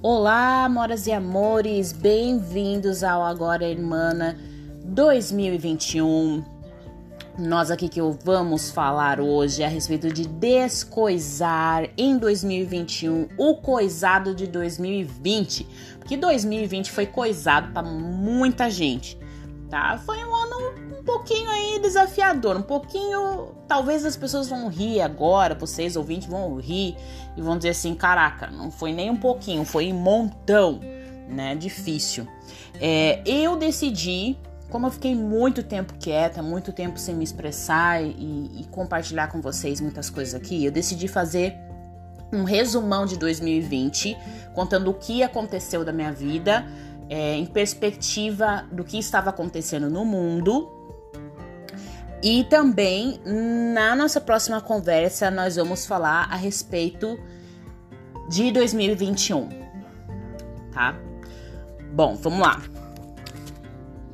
Olá, moras e amores, bem-vindos ao Agora Irmã 2021. Nós aqui que vamos falar hoje a respeito de descoisar em 2021 o coisado de 2020, porque 2020 foi coisado para muita gente, tá? Foi um ano pouquinho aí desafiador, um pouquinho. Talvez as pessoas vão rir agora, vocês ouvintes vão rir e vão dizer assim: caraca, não foi nem um pouquinho, foi um montão, né? Difícil. É, eu decidi, como eu fiquei muito tempo quieta, muito tempo sem me expressar e, e compartilhar com vocês muitas coisas aqui, eu decidi fazer um resumão de 2020, contando o que aconteceu da minha vida. É, em perspectiva do que estava acontecendo no mundo e também na nossa próxima conversa nós vamos falar a respeito de 2021, tá? Bom, vamos lá.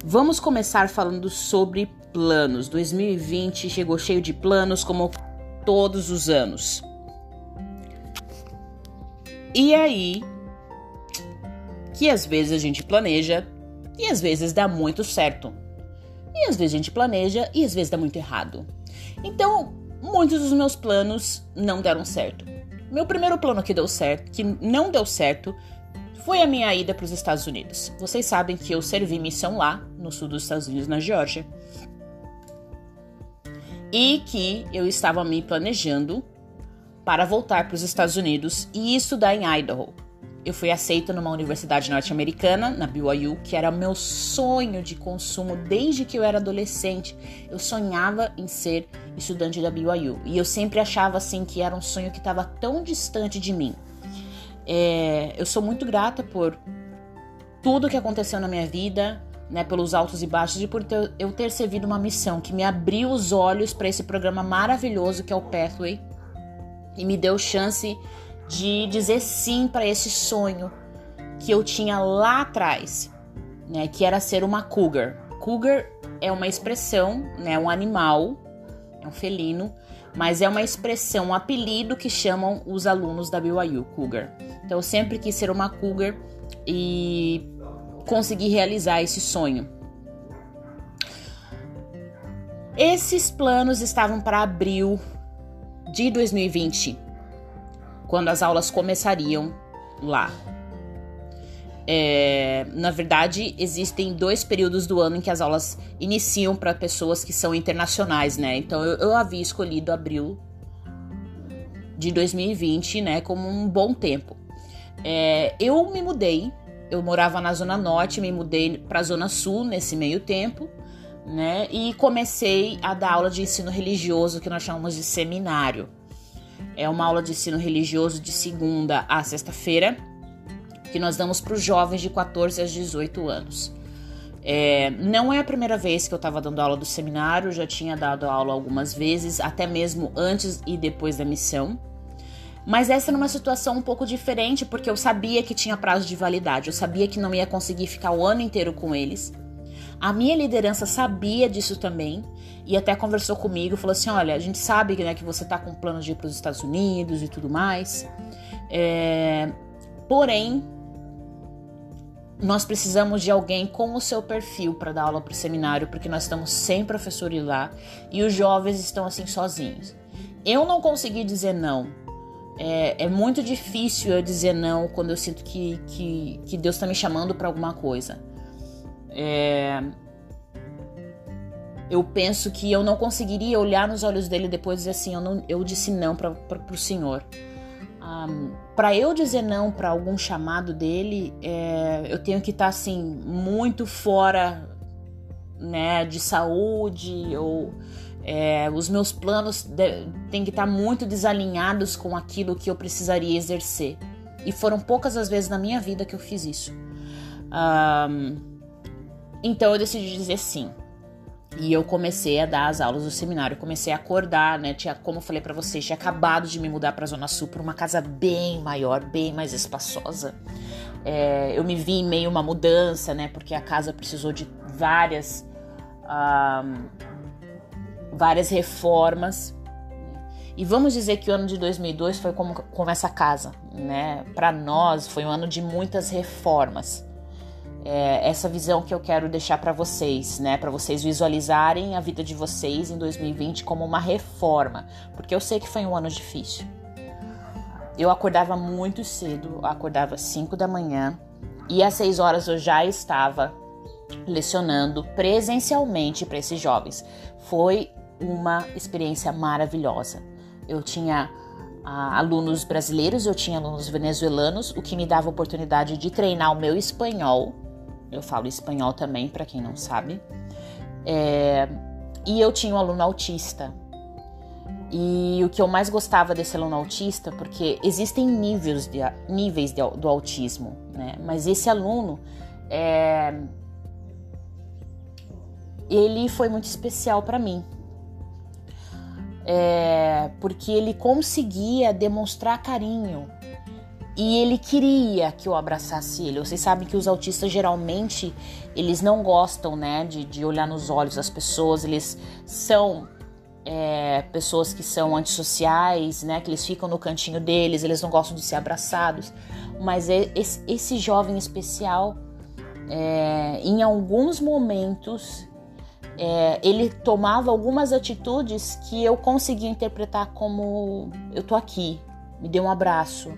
Vamos começar falando sobre planos. 2020 chegou cheio de planos, como todos os anos. E aí, que às vezes a gente planeja e às vezes dá muito certo. E às vezes a gente planeja e às vezes dá muito errado. Então, muitos dos meus planos não deram certo. Meu primeiro plano que deu certo, que não deu certo, foi a minha ida para os Estados Unidos. Vocês sabem que eu servi missão lá, no sul dos Estados Unidos, na Geórgia. E que eu estava me planejando para voltar para os Estados Unidos e estudar em Idaho eu fui aceita numa universidade norte-americana, na BYU, que era meu sonho de consumo desde que eu era adolescente. Eu sonhava em ser estudante da BYU e eu sempre achava assim que era um sonho que estava tão distante de mim. É, eu sou muito grata por tudo que aconteceu na minha vida, né, pelos altos e baixos e por ter, eu ter servido uma missão que me abriu os olhos para esse programa maravilhoso que é o Pathway e me deu chance de dizer sim para esse sonho que eu tinha lá atrás, né, que era ser uma cougar. Cougar é uma expressão, né, um animal, é um felino, mas é uma expressão, um apelido que chamam os alunos da BYU, cougar. Então eu sempre quis ser uma cougar e consegui realizar esse sonho. Esses planos estavam para abril de 2020 quando as aulas começariam lá. É, na verdade, existem dois períodos do ano em que as aulas iniciam para pessoas que são internacionais, né? Então eu, eu, havia escolhido abril de 2020, né, como um bom tempo. É, eu me mudei, eu morava na zona norte, me mudei para a zona sul nesse meio tempo, né? E comecei a dar aula de ensino religioso que nós chamamos de seminário. É uma aula de ensino religioso de segunda a sexta-feira, que nós damos para os jovens de 14 a 18 anos. É, não é a primeira vez que eu estava dando aula do seminário, já tinha dado aula algumas vezes, até mesmo antes e depois da missão. Mas essa era uma situação um pouco diferente, porque eu sabia que tinha prazo de validade, eu sabia que não ia conseguir ficar o ano inteiro com eles. A minha liderança sabia disso também e até conversou comigo, falou assim: olha, a gente sabe né, que você está com planos de ir para os Estados Unidos e tudo mais, é, porém nós precisamos de alguém com o seu perfil para dar aula para o seminário, porque nós estamos sem professor lá e os jovens estão assim sozinhos. Eu não consegui dizer não. É, é muito difícil eu dizer não quando eu sinto que, que, que Deus está me chamando para alguma coisa. É, eu penso que eu não conseguiria olhar nos olhos dele depois e dizer assim, eu, não, eu disse não para o Senhor. Um, para eu dizer não para algum chamado dele, é, eu tenho que estar tá, assim muito fora, né, de saúde ou é, os meus planos têm que estar tá muito desalinhados com aquilo que eu precisaria exercer. E foram poucas as vezes na minha vida que eu fiz isso. Um, então eu decidi dizer sim. E eu comecei a dar as aulas do seminário, comecei a acordar, né? Tinha, como eu falei para vocês, tinha acabado de me mudar para Zona Sul para uma casa bem maior, bem mais espaçosa. É, eu me vi em meio a uma mudança, né? Porque a casa precisou de várias, um, várias reformas. E vamos dizer que o ano de 2002 foi como, como essa casa, né? Para nós foi um ano de muitas reformas. É essa visão que eu quero deixar para vocês, né? Para vocês visualizarem a vida de vocês em 2020 como uma reforma, porque eu sei que foi um ano difícil. Eu acordava muito cedo, acordava às 5 da manhã e às 6 horas eu já estava lecionando presencialmente para esses jovens. Foi uma experiência maravilhosa. Eu tinha ah, alunos brasileiros, eu tinha alunos venezuelanos, o que me dava oportunidade de treinar o meu espanhol. Eu falo espanhol também, para quem não sabe. É, e eu tinha um aluno autista. E o que eu mais gostava desse aluno autista, porque existem níveis, de, níveis de, do autismo, né? Mas esse aluno, é, ele foi muito especial para mim, é, porque ele conseguia demonstrar carinho e ele queria que eu abraçasse ele. Vocês sabem que os autistas geralmente eles não gostam, né, de, de olhar nos olhos das pessoas. Eles são é, pessoas que são antissociais, né, que eles ficam no cantinho deles. Eles não gostam de ser abraçados. Mas esse, esse jovem especial, é, em alguns momentos é, ele tomava algumas atitudes que eu conseguia interpretar como eu tô aqui, me dê um abraço,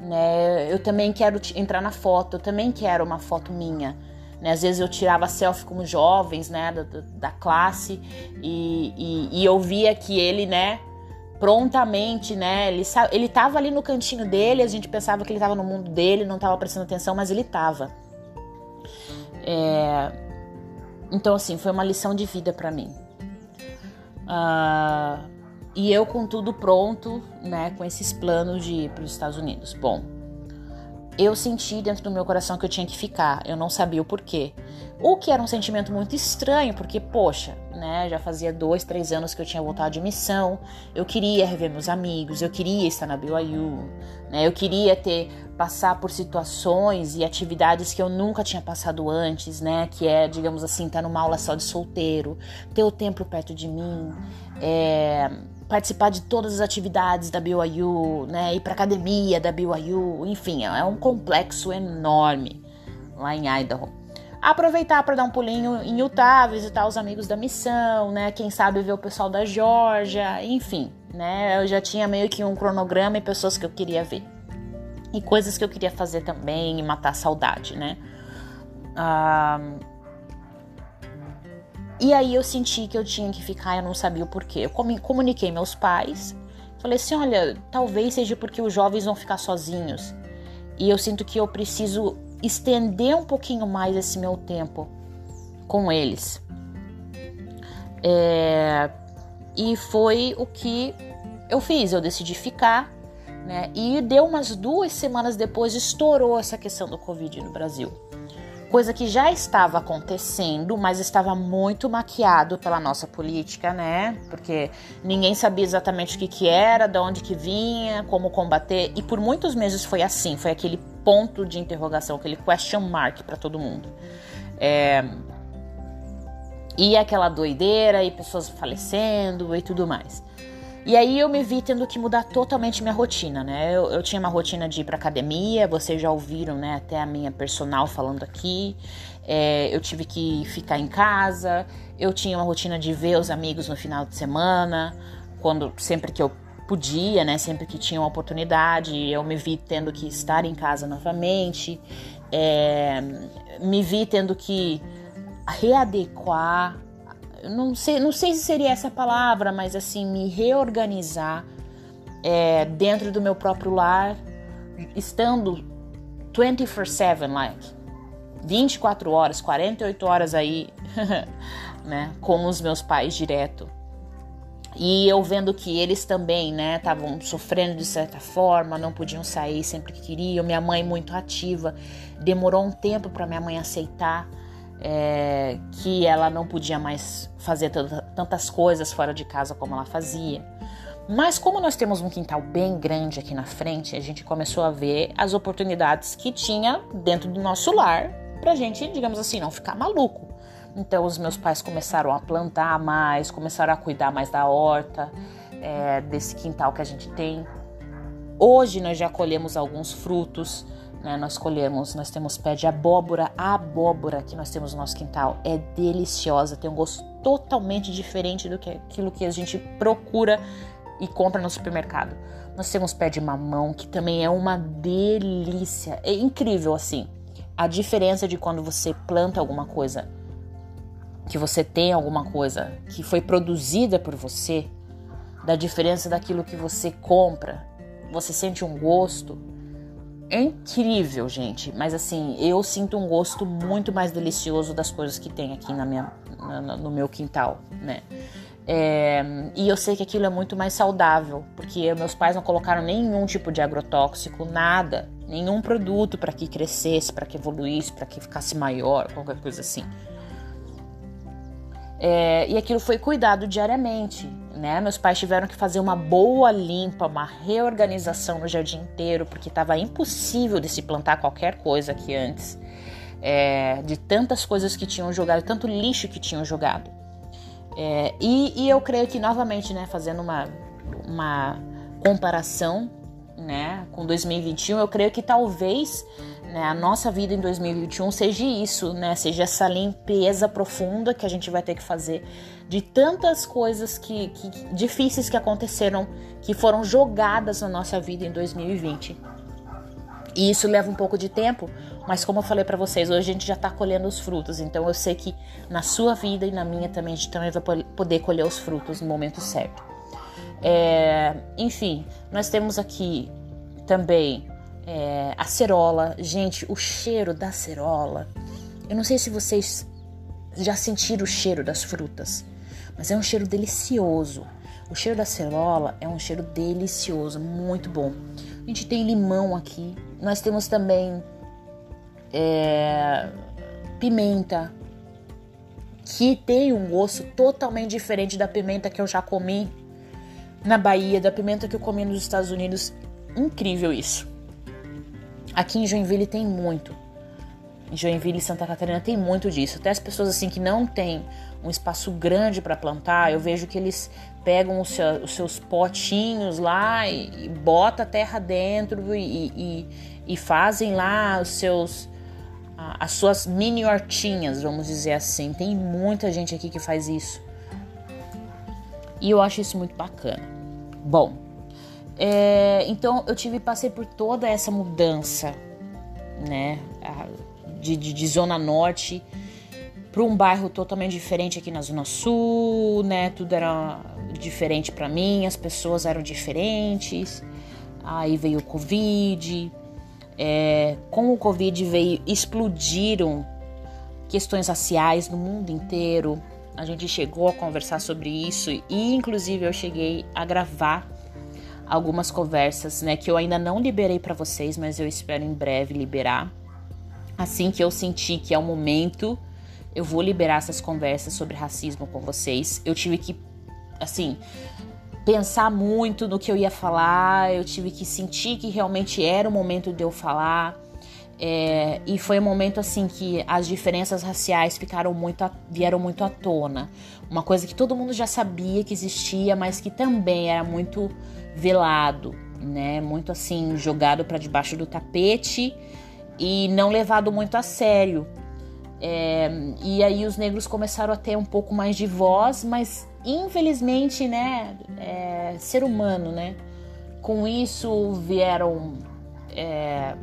né? Eu também quero entrar na foto, eu também quero uma foto minha. Né? Às vezes eu tirava selfie como jovens, né, da, da classe e, e, e eu via que ele, né, prontamente, né, ele, ele tava ali no cantinho dele, a gente pensava que ele tava no mundo dele, não tava prestando atenção, mas ele tava. É, então, assim, foi uma lição de vida para mim. Uh, e eu com tudo pronto, né, com esses planos de ir para os Estados Unidos. Bom, eu senti dentro do meu coração que eu tinha que ficar, eu não sabia o porquê. O que era um sentimento muito estranho, porque, poxa, né, já fazia dois, três anos que eu tinha voltado de missão, eu queria rever meus amigos, eu queria estar na BYU, né, eu queria ter, passar por situações e atividades que eu nunca tinha passado antes, né, que é, digamos assim, estar numa aula só de solteiro, ter o templo perto de mim, é, participar de todas as atividades da BYU, né, ir para academia da BYU, enfim, é um complexo enorme lá em Idaho aproveitar para dar um pulinho em Utah, visitar os amigos da missão, né? Quem sabe ver o pessoal da Georgia, enfim, né? Eu já tinha meio que um cronograma e pessoas que eu queria ver. E coisas que eu queria fazer também e matar a saudade, né? Ah, e aí eu senti que eu tinha que ficar, eu não sabia o porquê. Eu comuniquei meus pais, falei assim: olha, talvez seja porque os jovens vão ficar sozinhos. E eu sinto que eu preciso estender um pouquinho mais esse meu tempo com eles. É, e foi o que eu fiz. Eu decidi ficar, né? E deu umas duas semanas depois estourou essa questão do Covid no Brasil coisa que já estava acontecendo, mas estava muito maquiado pela nossa política, né? Porque ninguém sabia exatamente o que, que era, de onde que vinha, como combater, e por muitos meses foi assim, foi aquele ponto de interrogação, aquele question mark para todo mundo. É... E aquela doideira, e pessoas falecendo e tudo mais. E aí eu me vi tendo que mudar totalmente minha rotina, né? Eu, eu tinha uma rotina de ir pra academia, vocês já ouviram, né? Até a minha personal falando aqui. É, eu tive que ficar em casa. Eu tinha uma rotina de ver os amigos no final de semana, quando sempre que eu podia, né? Sempre que tinha uma oportunidade, eu me vi tendo que estar em casa novamente. É, me vi tendo que readequar não sei, não sei se seria essa palavra, mas assim, me reorganizar é, dentro do meu próprio lar, estando 24/7, like 24 horas, 48 horas aí, né, com os meus pais direto. E eu vendo que eles também, né, estavam sofrendo de certa forma, não podiam sair sempre que queriam. Minha mãe muito ativa, demorou um tempo para minha mãe aceitar é, que ela não podia mais fazer tantas coisas fora de casa como ela fazia. Mas como nós temos um quintal bem grande aqui na frente, a gente começou a ver as oportunidades que tinha dentro do nosso lar pra gente, digamos assim, não ficar maluco. Então os meus pais começaram a plantar mais, começaram a cuidar mais da horta. é, desse quintal que a gente tem. Hoje nós já colhemos alguns frutos, né? Nós colhemos, nós temos pé de abóbora. A abóbora que nós temos no nosso quintal é deliciosa, tem um gosto totalmente diferente do que aquilo que a gente procura e compra no supermercado. Nós temos pé de mamão, que também é uma delícia. É incrível assim. A diferença de quando você planta alguma coisa, que você tem alguma coisa que foi produzida por você, da diferença daquilo que você compra. Você sente um gosto é incrível, gente. Mas assim, eu sinto um gosto muito mais delicioso das coisas que tem aqui na minha, na, no meu quintal, né? É, e eu sei que aquilo é muito mais saudável, porque meus pais não colocaram nenhum tipo de agrotóxico, nada, nenhum produto para que crescesse, para que evoluísse, para que ficasse maior, qualquer coisa assim. É, e aquilo foi cuidado diariamente, né? Meus pais tiveram que fazer uma boa limpa, uma reorganização no jardim inteiro, porque estava impossível de se plantar qualquer coisa aqui antes, é, de tantas coisas que tinham jogado, tanto lixo que tinham jogado. É, e, e, eu creio que novamente, né, fazendo uma, uma comparação, né, com 2021, eu creio que talvez né, a nossa vida em 2021 seja isso, né, seja essa limpeza profunda que a gente vai ter que fazer de tantas coisas que, que difíceis que aconteceram, que foram jogadas na nossa vida em 2020. E isso leva um pouco de tempo, mas como eu falei para vocês, hoje a gente já tá colhendo os frutos, então eu sei que na sua vida e na minha também a gente também vai poder colher os frutos no momento certo. É, enfim, nós temos aqui também é, a cerola. Gente, o cheiro da cerola. Eu não sei se vocês já sentiram o cheiro das frutas mas é um cheiro delicioso. O cheiro da cerola é um cheiro delicioso, muito bom. A gente tem limão aqui, nós temos também é, pimenta, que tem um gosto totalmente diferente da pimenta que eu já comi na Bahia, da pimenta que eu comi nos Estados Unidos. Incrível isso. Aqui em Joinville tem muito. Em Joinville e Santa Catarina tem muito disso. Até as pessoas assim que não têm um espaço grande para plantar, eu vejo que eles pegam os, seu, os seus potinhos lá e, e bota a terra dentro e, e, e, fazem lá os seus as suas mini hortinhas, vamos dizer assim. Tem muita gente aqui que faz isso. E eu acho isso muito bacana. Bom, é, então eu tive passei por toda essa mudança, né? de, de, de Zona Norte para um bairro totalmente diferente aqui na Zona Sul, né? Tudo era diferente para mim, as pessoas eram diferentes. Aí veio o Covid. É, com o Covid veio explodiram questões raciais no mundo inteiro. A gente chegou a conversar sobre isso e, inclusive, eu cheguei a gravar algumas conversas, né? Que eu ainda não liberei para vocês, mas eu espero em breve liberar Assim que eu senti que é o momento, eu vou liberar essas conversas sobre racismo com vocês. Eu tive que, assim, pensar muito no que eu ia falar, eu tive que sentir que realmente era o momento de eu falar. É, e foi um momento assim que as diferenças raciais ficaram muito vieram muito à tona. Uma coisa que todo mundo já sabia que existia, mas que também era muito velado, né? Muito assim jogado para debaixo do tapete e não levado muito a sério. É, e aí os negros começaram a ter um pouco mais de voz, mas infelizmente, né, é, ser humano, né? Com isso vieram é,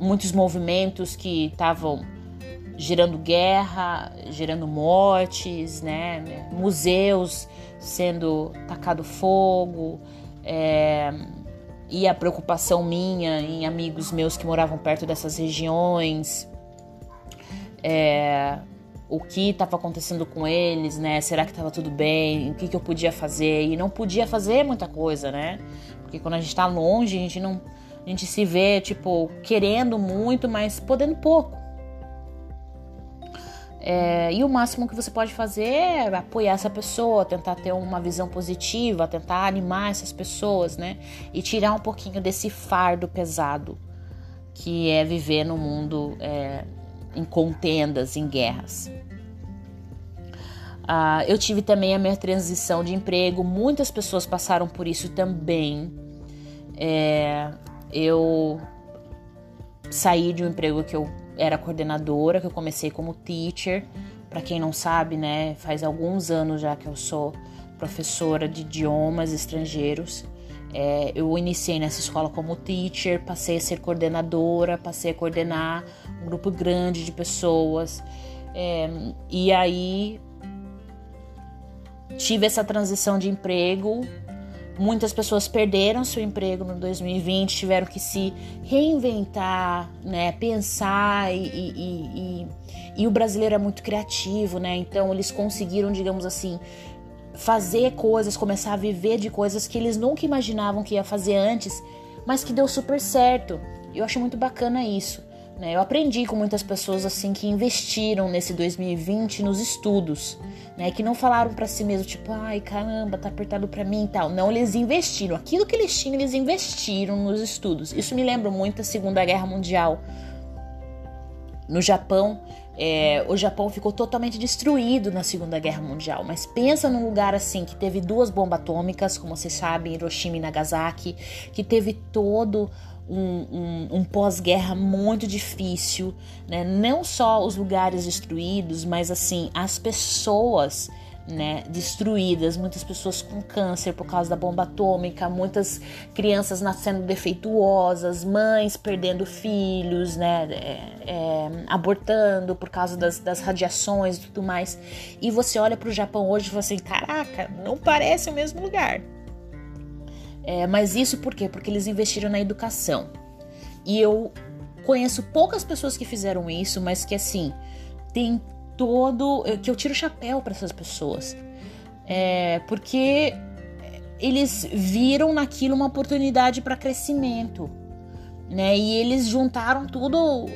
muitos movimentos que estavam gerando guerra, gerando mortes, né? Museus sendo tacado fogo. É, e a preocupação minha em amigos meus que moravam perto dessas regiões, é, o que estava acontecendo com eles, né? Será que estava tudo bem? O que, que eu podia fazer? E não podia fazer muita coisa, né? Porque quando a gente está longe, a gente não, a gente se vê tipo querendo muito, mas podendo pouco. É, e o máximo que você pode fazer é apoiar essa pessoa, tentar ter uma visão positiva, tentar animar essas pessoas, né? E tirar um pouquinho desse fardo pesado que é viver no mundo é, em contendas, em guerras. Uh, eu tive também a minha transição de emprego, muitas pessoas passaram por isso também. É, eu saí de um emprego que eu era coordenadora, que eu comecei como teacher. Para quem não sabe, né, faz alguns anos já que eu sou professora de idiomas estrangeiros. É, eu iniciei nessa escola como teacher, passei a ser coordenadora, passei a coordenar um grupo grande de pessoas. É, e aí tive essa transição de emprego. Muitas pessoas perderam seu emprego no 2020, tiveram que se reinventar, né? Pensar e, e, e, e o brasileiro é muito criativo, né? Então eles conseguiram, digamos assim, fazer coisas, começar a viver de coisas que eles nunca imaginavam que ia fazer antes, mas que deu super certo. Eu acho muito bacana isso. Né? Eu aprendi com muitas pessoas assim que investiram nesse 2020 nos estudos, né? Que não falaram para si mesmo tipo, ai caramba, tá apertado para mim e tal. Não, eles investiram. Aquilo que eles tinham, eles investiram nos estudos. Isso me lembra muito a Segunda Guerra Mundial. No Japão, é, o Japão ficou totalmente destruído na Segunda Guerra Mundial, mas pensa num lugar assim que teve duas bombas atômicas, como vocês sabem, Hiroshima e Nagasaki, que teve todo um, um, um pós-guerra muito difícil, né? Não só os lugares destruídos, mas assim as pessoas né, destruídas, muitas pessoas com câncer por causa da bomba atômica, muitas crianças nascendo defeituosas, mães perdendo filhos, né, é, é, abortando por causa das, das radiações e tudo mais. E você olha para o Japão hoje e fala assim: caraca, não parece o mesmo lugar. É, mas isso por quê? Porque eles investiram na educação. E eu conheço poucas pessoas que fizeram isso, mas que assim, tem todo. que eu tiro o chapéu para essas pessoas. É, porque eles viram naquilo uma oportunidade para crescimento. Né? E eles juntaram tudo,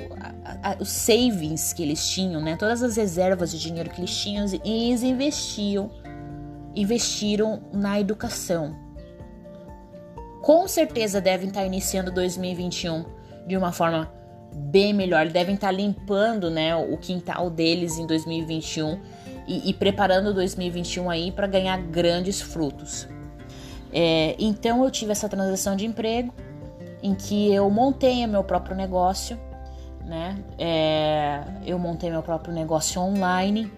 a, a, os savings que eles tinham, né? Todas as reservas de dinheiro que eles tinham e eles investiam, investiram na educação. Com certeza devem estar iniciando 2021 de uma forma bem melhor. Devem estar limpando, né, o quintal deles em 2021 e, e preparando 2021 aí para ganhar grandes frutos. É, então eu tive essa transição de emprego em que eu montei meu próprio negócio, né? É, eu montei meu próprio negócio online.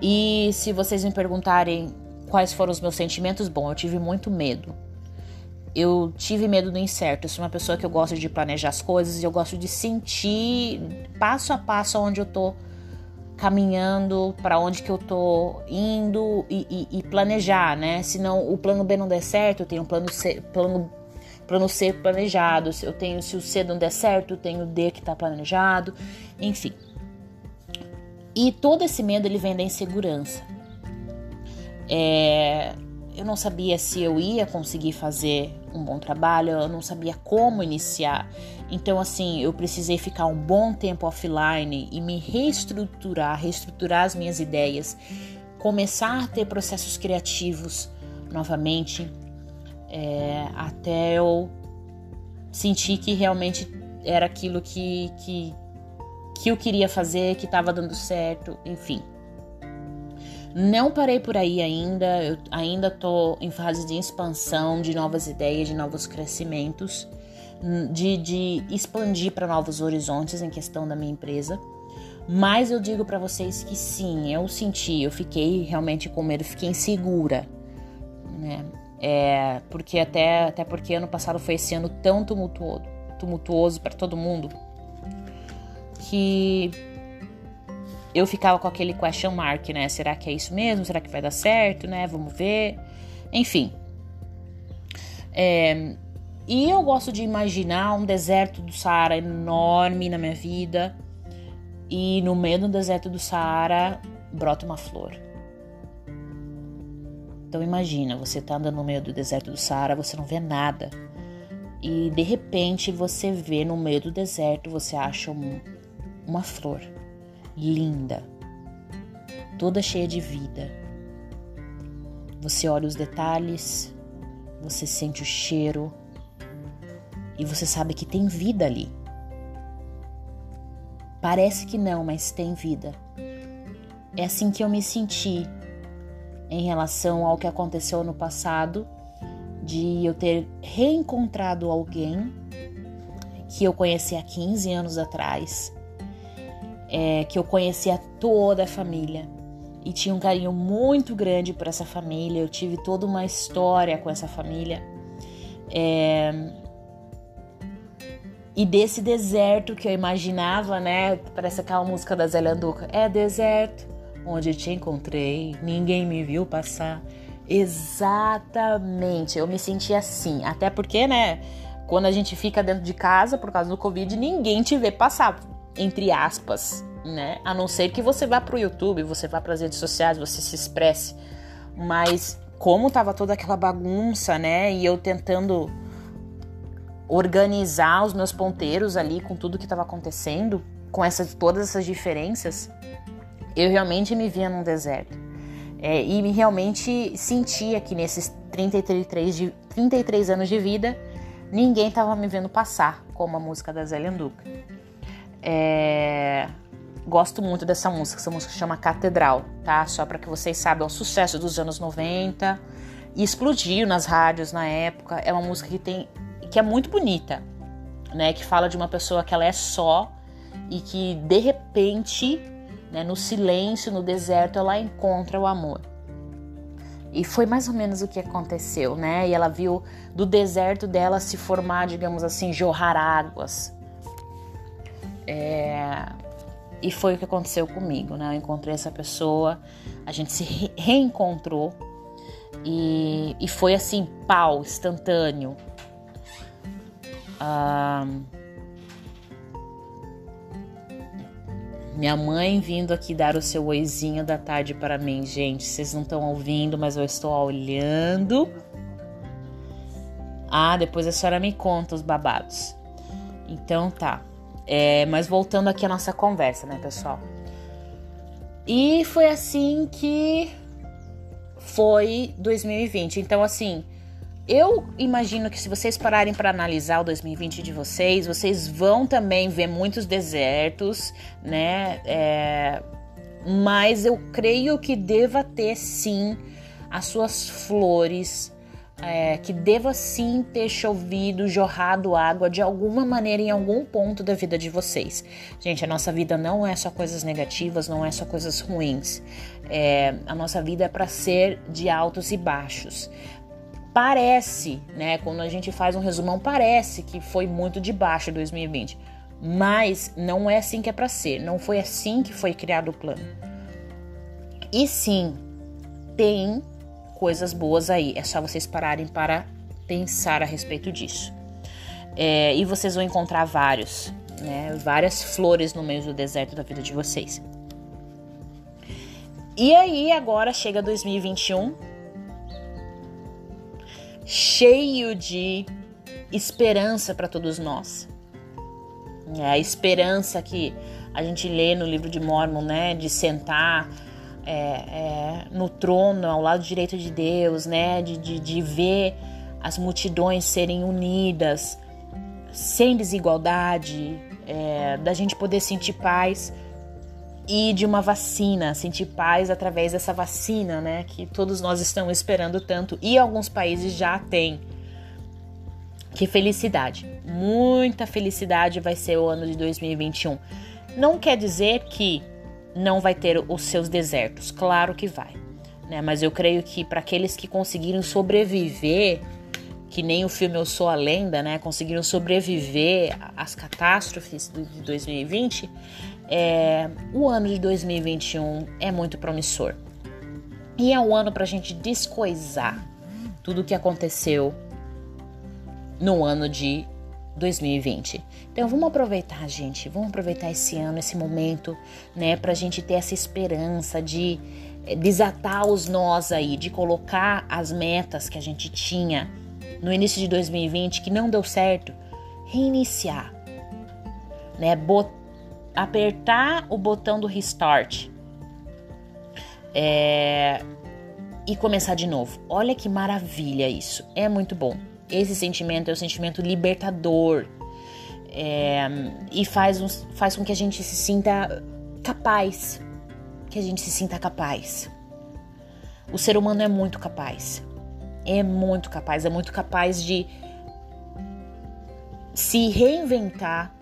E se vocês me perguntarem quais foram os meus sentimentos, bom, eu tive muito medo eu tive medo do incerto. Eu sou uma pessoa que eu gosto de planejar as coisas e eu gosto de sentir passo a passo onde eu tô caminhando, para onde que eu tô indo e, e, e, planejar, né? Senão o plano B não der certo, eu tenho um plano C, plano, plano C planejado. Eu tenho, se o C não der certo, eu tenho o D que tá planejado, enfim. E todo esse medo ele vem da insegurança. É, eu não sabia se eu ia conseguir fazer um bom trabalho, eu não sabia como iniciar. Então, assim, eu precisei ficar um bom tempo offline e me reestruturar, reestruturar as minhas ideias, começar a ter processos criativos novamente, é, até eu sentir que realmente era aquilo que, que, que eu queria fazer, que estava dando certo, enfim. Não parei por aí ainda, eu ainda estou em fase de expansão, de novas ideias, de novos crescimentos, hum, de, de expandir para novos horizontes em questão da minha empresa. Mas eu digo para vocês que sim, eu senti, eu fiquei realmente com medo, fiquei insegura, né? É, porque até, até porque ano passado foi esse ano tão tumultuoso, tumultuoso para todo mundo que eu ficava com aquele question mark, né? Será que é isso mesmo? Será que vai dar certo, né? Vamos ver. Enfim. É, e eu gosto de imaginar um deserto do Saara enorme na minha vida. E no meio do deserto do Saara brota uma flor. Então imagina, você tá andando no meio do deserto do Saara, você não vê nada. E de repente você vê no meio do deserto, você acha um, uma flor linda, toda cheia de vida. Você olha os detalhes, você sente o cheiro e você sabe que tem vida ali. Parece que não, mas tem vida. é assim que eu me senti em relação ao que aconteceu no passado, de eu ter reencontrado alguém que eu conheci há 15 anos atrás, é, que eu conhecia toda a família e tinha um carinho muito grande por essa família. Eu tive toda uma história com essa família. É, e desse deserto que eu imaginava, né? Parece aquela música da Zélia Duca. É deserto, onde te encontrei, ninguém me viu passar. Exatamente, eu me senti assim. Até porque, né? Quando a gente fica dentro de casa por causa do Covid, ninguém te vê passar, entre aspas, né? A não ser que você vá pro YouTube, você vá para as redes sociais, você se expresse. Mas como tava toda aquela bagunça, né? E eu tentando organizar os meus ponteiros ali com tudo que estava acontecendo, com essas, todas essas diferenças, eu realmente me via num deserto. É, e realmente sentia que nesses 33, de, 33 anos de vida, ninguém estava me vendo passar, como a música da Zé Lenduca. É, gosto muito dessa música, essa música chama Catedral, tá? Só para que vocês saibam, é um sucesso dos anos 90 e explodiu nas rádios na época. É uma música que tem que é muito bonita, né? Que fala de uma pessoa que ela é só e que de repente, né, no silêncio, no deserto, ela encontra o amor. E foi mais ou menos o que aconteceu, né? E ela viu do deserto dela se formar, digamos assim, jorrar águas. É... E foi o que aconteceu comigo, né? Eu encontrei essa pessoa, a gente se reencontrou e, e foi assim, pau, instantâneo. Minha mãe vindo aqui dar o seu oizinho da tarde para mim, gente. Vocês não estão ouvindo, mas eu estou olhando. Ah, depois a senhora me conta os babados. Então tá. É, mas voltando aqui à nossa conversa, né, pessoal? E foi assim que foi 2020. Então, assim, eu imagino que se vocês pararem para analisar o 2020 de vocês, vocês vão também ver muitos desertos, né? É, mas eu creio que deva ter sim as suas flores, é, que deva sim ter chovido, jorrado água de alguma maneira em algum ponto da vida de vocês. Gente, a nossa vida não é só coisas negativas, não é só coisas ruins. É, a nossa vida é para ser de altos e baixos. Parece, né? Quando a gente faz um resumão, parece que foi muito de baixo 2020. Mas não é assim que é para ser. Não foi assim que foi criado o plano. E sim, tem coisas boas aí. É só vocês pararem para pensar a respeito disso. É, e vocês vão encontrar vários, né? Várias flores no meio do deserto da vida de vocês. E aí, agora chega 2021 cheio de esperança para todos nós. É a esperança que a gente lê no livro de Mormon, né, de sentar é, é, no trono ao lado direito de Deus, né, de, de, de ver as multidões serem unidas, sem desigualdade, é, da gente poder sentir paz e de uma vacina, sentir paz através dessa vacina, né, que todos nós estamos esperando tanto e alguns países já têm. Que felicidade, muita felicidade vai ser o ano de 2021. Não quer dizer que não vai ter os seus desertos, claro que vai, né? Mas eu creio que para aqueles que conseguiram sobreviver, que nem o filme Eu Sou a Lenda, né, conseguiram sobreviver às catástrofes de 2020, é, o ano de 2021 é muito promissor. E é um ano para a gente descoisar tudo o que aconteceu no ano de 2020. Então vamos aproveitar, gente, vamos aproveitar esse ano, esse momento, né, para a gente ter essa esperança de é, desatar os nós aí, de colocar as metas que a gente tinha no início de 2020 que não deu certo, reiniciar, né, botar apertar o botão do restart é, e começar de novo. Olha que maravilha isso, é muito bom. Esse sentimento é um sentimento libertador é, e faz, faz com que a gente se sinta capaz, que a gente se sinta capaz. O ser humano é muito capaz. É muito capaz, é muito capaz de se reinventar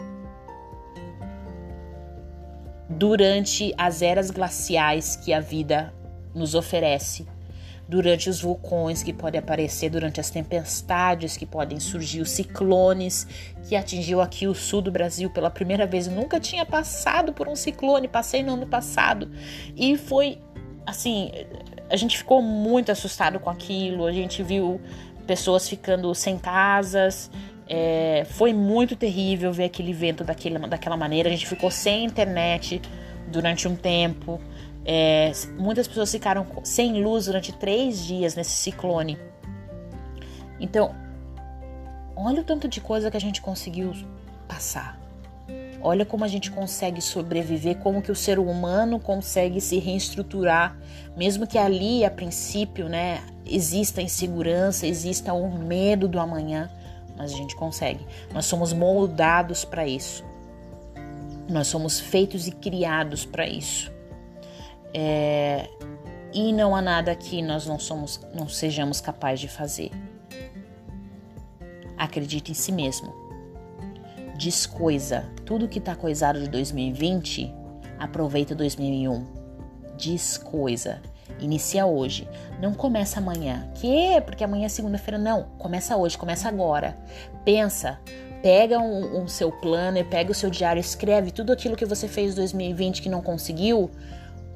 durante as eras glaciais que a vida nos oferece, durante os vulcões que podem aparecer, durante as tempestades que podem surgir, os ciclones que atingiu aqui o sul do Brasil pela primeira vez. Eu nunca tinha passado por um ciclone, passei no ano passado e foi assim, a gente ficou muito assustado com aquilo, a gente viu pessoas ficando sem casas, é, foi muito terrível ver aquele vento daquele, daquela maneira. A gente ficou sem internet durante um tempo. É, muitas pessoas ficaram sem luz durante três dias nesse ciclone. Então, olha o tanto de coisa que a gente conseguiu passar. Olha como a gente consegue sobreviver, como que o ser humano consegue se reestruturar, mesmo que ali, a princípio, né, exista insegurança, exista o medo do amanhã mas a gente consegue. Nós somos moldados para isso. Nós somos feitos e criados para isso. É, e não há nada que nós não somos, não sejamos capazes de fazer. Acredite em si mesmo. Descoisa. Tudo que está coisado de 2020, aproveita 2001. Descoisa. Inicia hoje. Não começa amanhã. Que? Porque amanhã é segunda-feira. Não. Começa hoje, começa agora. Pensa. Pega um, um seu planner, pega o seu diário, escreve tudo aquilo que você fez em 2020 que não conseguiu.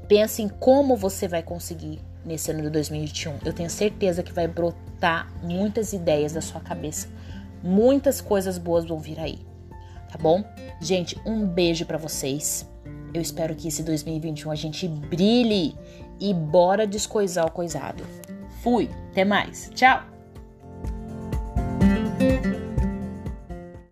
Pensa em como você vai conseguir nesse ano de 2021. Eu tenho certeza que vai brotar muitas ideias da sua cabeça. Muitas coisas boas vão vir aí. Tá bom? Gente, um beijo para vocês. Eu espero que esse 2021 a gente brilhe e bora descoisar o coisado. Fui, até mais, tchau!